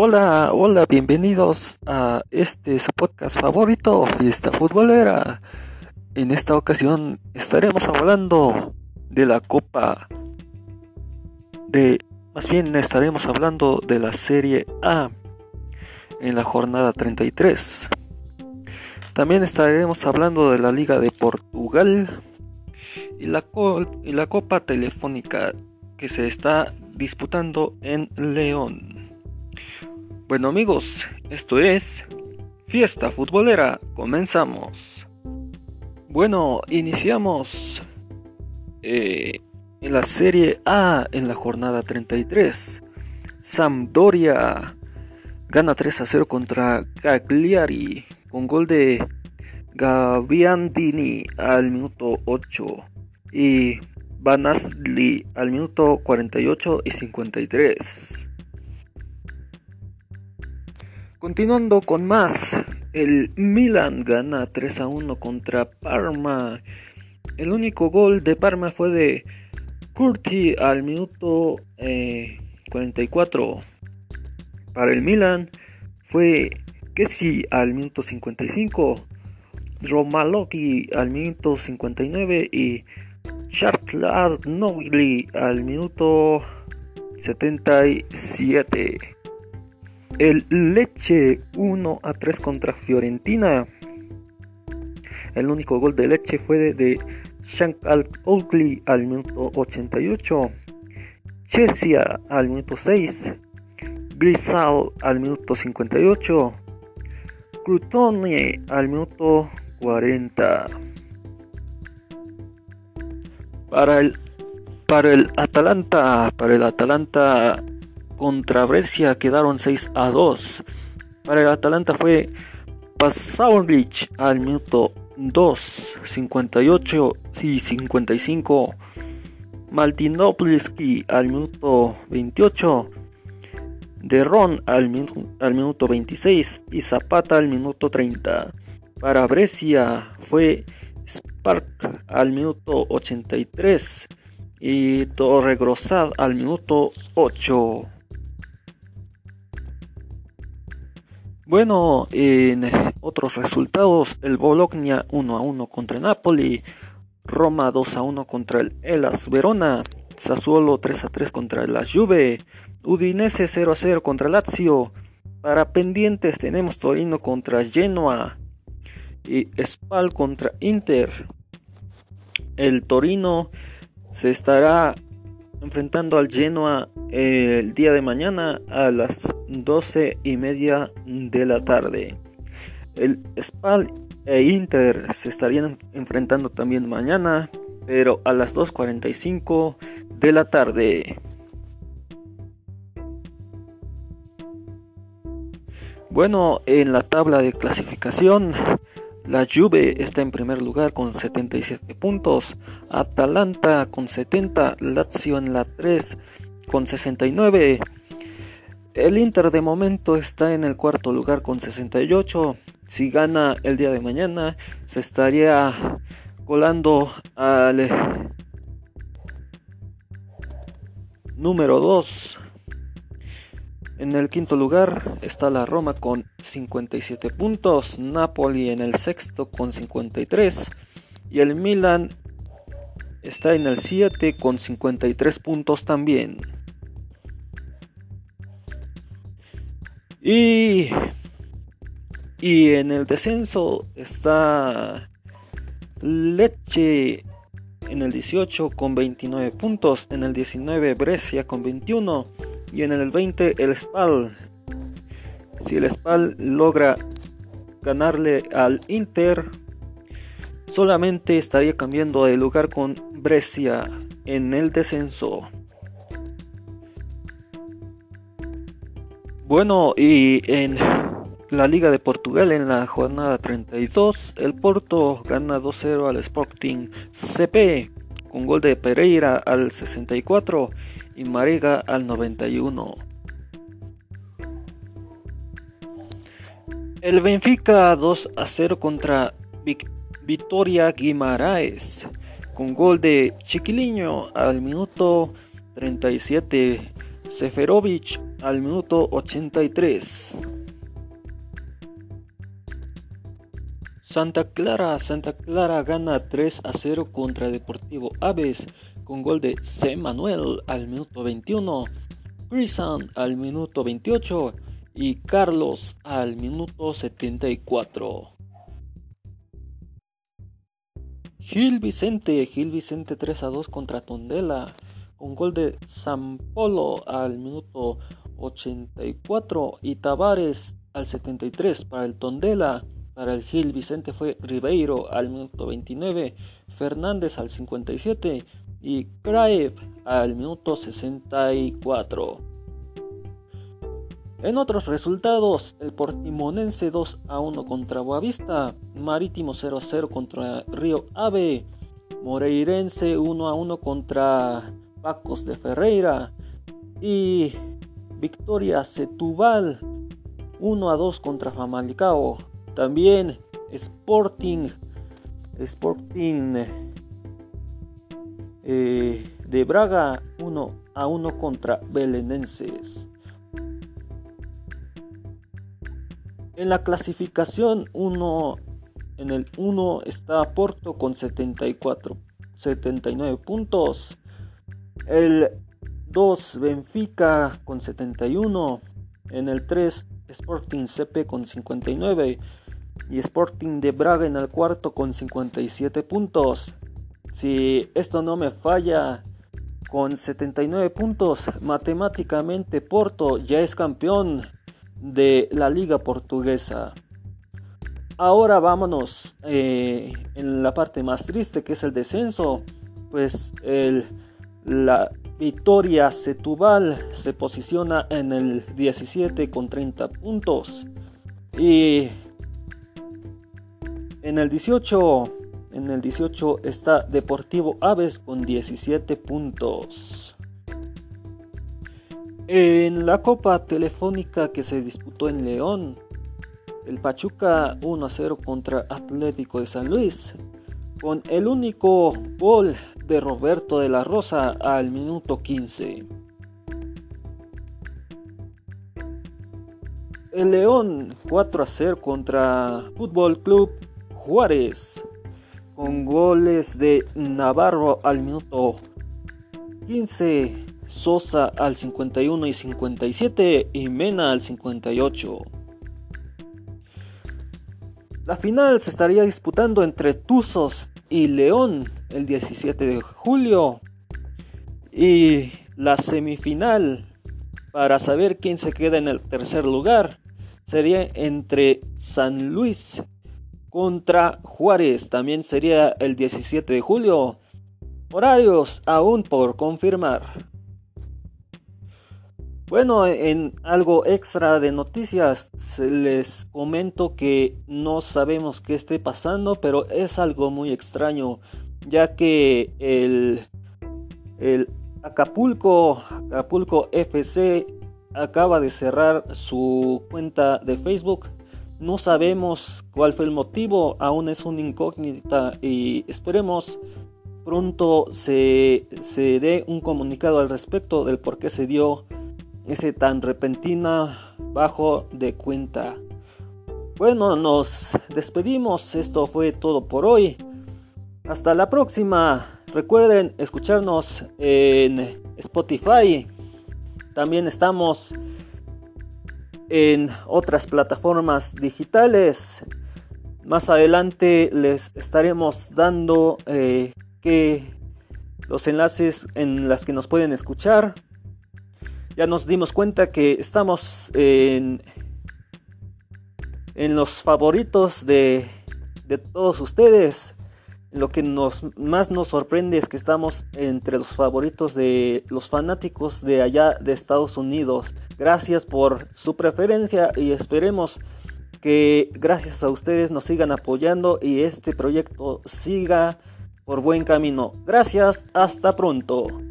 Hola, hola, bienvenidos a este su podcast favorito, Fiesta Futbolera. En esta ocasión estaremos hablando de la Copa de más bien estaremos hablando de la Serie A en la jornada 33. También estaremos hablando de la Liga de Portugal y la, y la Copa Telefónica que se está disputando en León. Bueno amigos, esto es Fiesta Futbolera, comenzamos. Bueno, iniciamos eh, en la Serie A en la jornada 33. Sampdoria gana 3 a 0 contra Cagliari con gol de Gaviandini al minuto 8 y Banasli al minuto 48 y 53. Continuando con más, el Milan gana 3 a 1 contra Parma. El único gol de Parma fue de Curti al minuto 44. Eh, Para el Milan fue Kessi al minuto 55, Romaloki al minuto 59 y Nogli al minuto 77. El Leche 1 a 3 contra Fiorentina. El único gol de Leche fue de, de Shankal Oakley al minuto 88. Chesia al minuto 6. Grisal al minuto 58. Crutone al minuto 40. Para el, para el Atalanta, para el Atalanta contra Brescia quedaron 6 a 2. Para el Atalanta fue Pasaulich al minuto 2, 58 y 55. Maltinopliski al minuto 28. Derron al, al minuto 26 y Zapata al minuto 30. Para Brescia fue Spark al minuto 83 y Torregrosad al minuto 8. Bueno, en otros resultados, el Bologna 1 a 1 contra Napoli, Roma 2 a 1 contra el Elas Verona, Sassuolo 3 a 3 contra la Juve, Udinese 0 a 0 contra Lazio. Para pendientes tenemos Torino contra Genoa y Spal contra Inter. El Torino se estará enfrentando al Genoa el día de mañana a las 12 y media de la tarde. El Spal e Inter se estarían enfrentando también mañana, pero a las 2.45 de la tarde. Bueno, en la tabla de clasificación la Juve está en primer lugar con 77 puntos, Atalanta con 70, Lazio en la 3 con 69. El Inter de momento está en el cuarto lugar con 68. Si gana el día de mañana, se estaría colando al número 2 en el quinto lugar está la Roma con 57 puntos, Napoli en el sexto con 53 y el Milan está en el 7 con 53 puntos también. Y, y en el descenso está Lecce en el 18 con 29 puntos, en el 19 Brescia con 21 y en el 20 el Spal. Si el Spal logra ganarle al Inter, solamente estaría cambiando de lugar con Brescia en el descenso. Bueno, y en la Liga de Portugal en la jornada 32, el Porto gana 2-0 al Sporting CP con gol de Pereira al 64 y Marega al 91. El Benfica 2 a 0 contra Victoria Guimaraes con gol de Chiquiliño al minuto 37 Seferovic al minuto 83. Santa Clara, Santa Clara gana 3 a 0 contra Deportivo Aves con gol de C. Manuel al minuto 21, Grisan al minuto 28 y Carlos al minuto 74. Gil Vicente, Gil Vicente 3 a 2 contra Tondela, con gol de San Polo al minuto 84 y Tavares al 73 para el Tondela. Para el Gil Vicente fue Ribeiro al minuto 29, Fernández al 57 y Kraev al minuto 64. En otros resultados, el Portimonense 2 a 1 contra Boavista, Marítimo 0 a 0 contra Río Ave, Moreirense 1 a 1 contra Pacos de Ferreira y Victoria Setúbal 1 a 2 contra Famalicao. También Sporting Sporting eh, de Braga 1 a 1 contra Belenenses. En la clasificación 1 en el 1 está Porto con 74 79 puntos. El 2 Benfica con 71. En el 3 Sporting CP con 59 y Sporting de Braga en el cuarto con 57 puntos. Si esto no me falla, con 79 puntos, matemáticamente Porto ya es campeón de la liga portuguesa. Ahora vámonos eh, en la parte más triste que es el descenso. Pues el, la Victoria Setúbal se posiciona en el 17 con 30 puntos. Y en el 18 en el 18 está Deportivo Aves con 17 puntos. En la Copa Telefónica que se disputó en León, el Pachuca 1 a 0 contra Atlético de San Luis, con el único gol de Roberto de la Rosa al minuto 15. El León 4 a 0 contra Fútbol Club Juárez con goles de Navarro al minuto 15, Sosa al 51 y 57 y Mena al 58. La final se estaría disputando entre Tuzos y León el 17 de julio y la semifinal para saber quién se queda en el tercer lugar sería entre San Luis contra Juárez. También sería el 17 de julio. Horarios aún por confirmar. Bueno, en algo extra de noticias, les comento que no sabemos qué esté pasando, pero es algo muy extraño, ya que el, el Acapulco, Acapulco FC acaba de cerrar su cuenta de Facebook no sabemos cuál fue el motivo, aún es una incógnita y esperemos pronto se, se dé un comunicado al respecto del por qué se dio ese tan repentina bajo de cuenta. Bueno, nos despedimos, esto fue todo por hoy. Hasta la próxima. Recuerden escucharnos en Spotify. También estamos en otras plataformas digitales. Más adelante les estaremos dando eh, que los enlaces en las que nos pueden escuchar. Ya nos dimos cuenta que estamos en, en los favoritos de, de todos ustedes. Lo que nos, más nos sorprende es que estamos entre los favoritos de los fanáticos de allá de Estados Unidos. Gracias por su preferencia y esperemos que gracias a ustedes nos sigan apoyando y este proyecto siga por buen camino. Gracias, hasta pronto.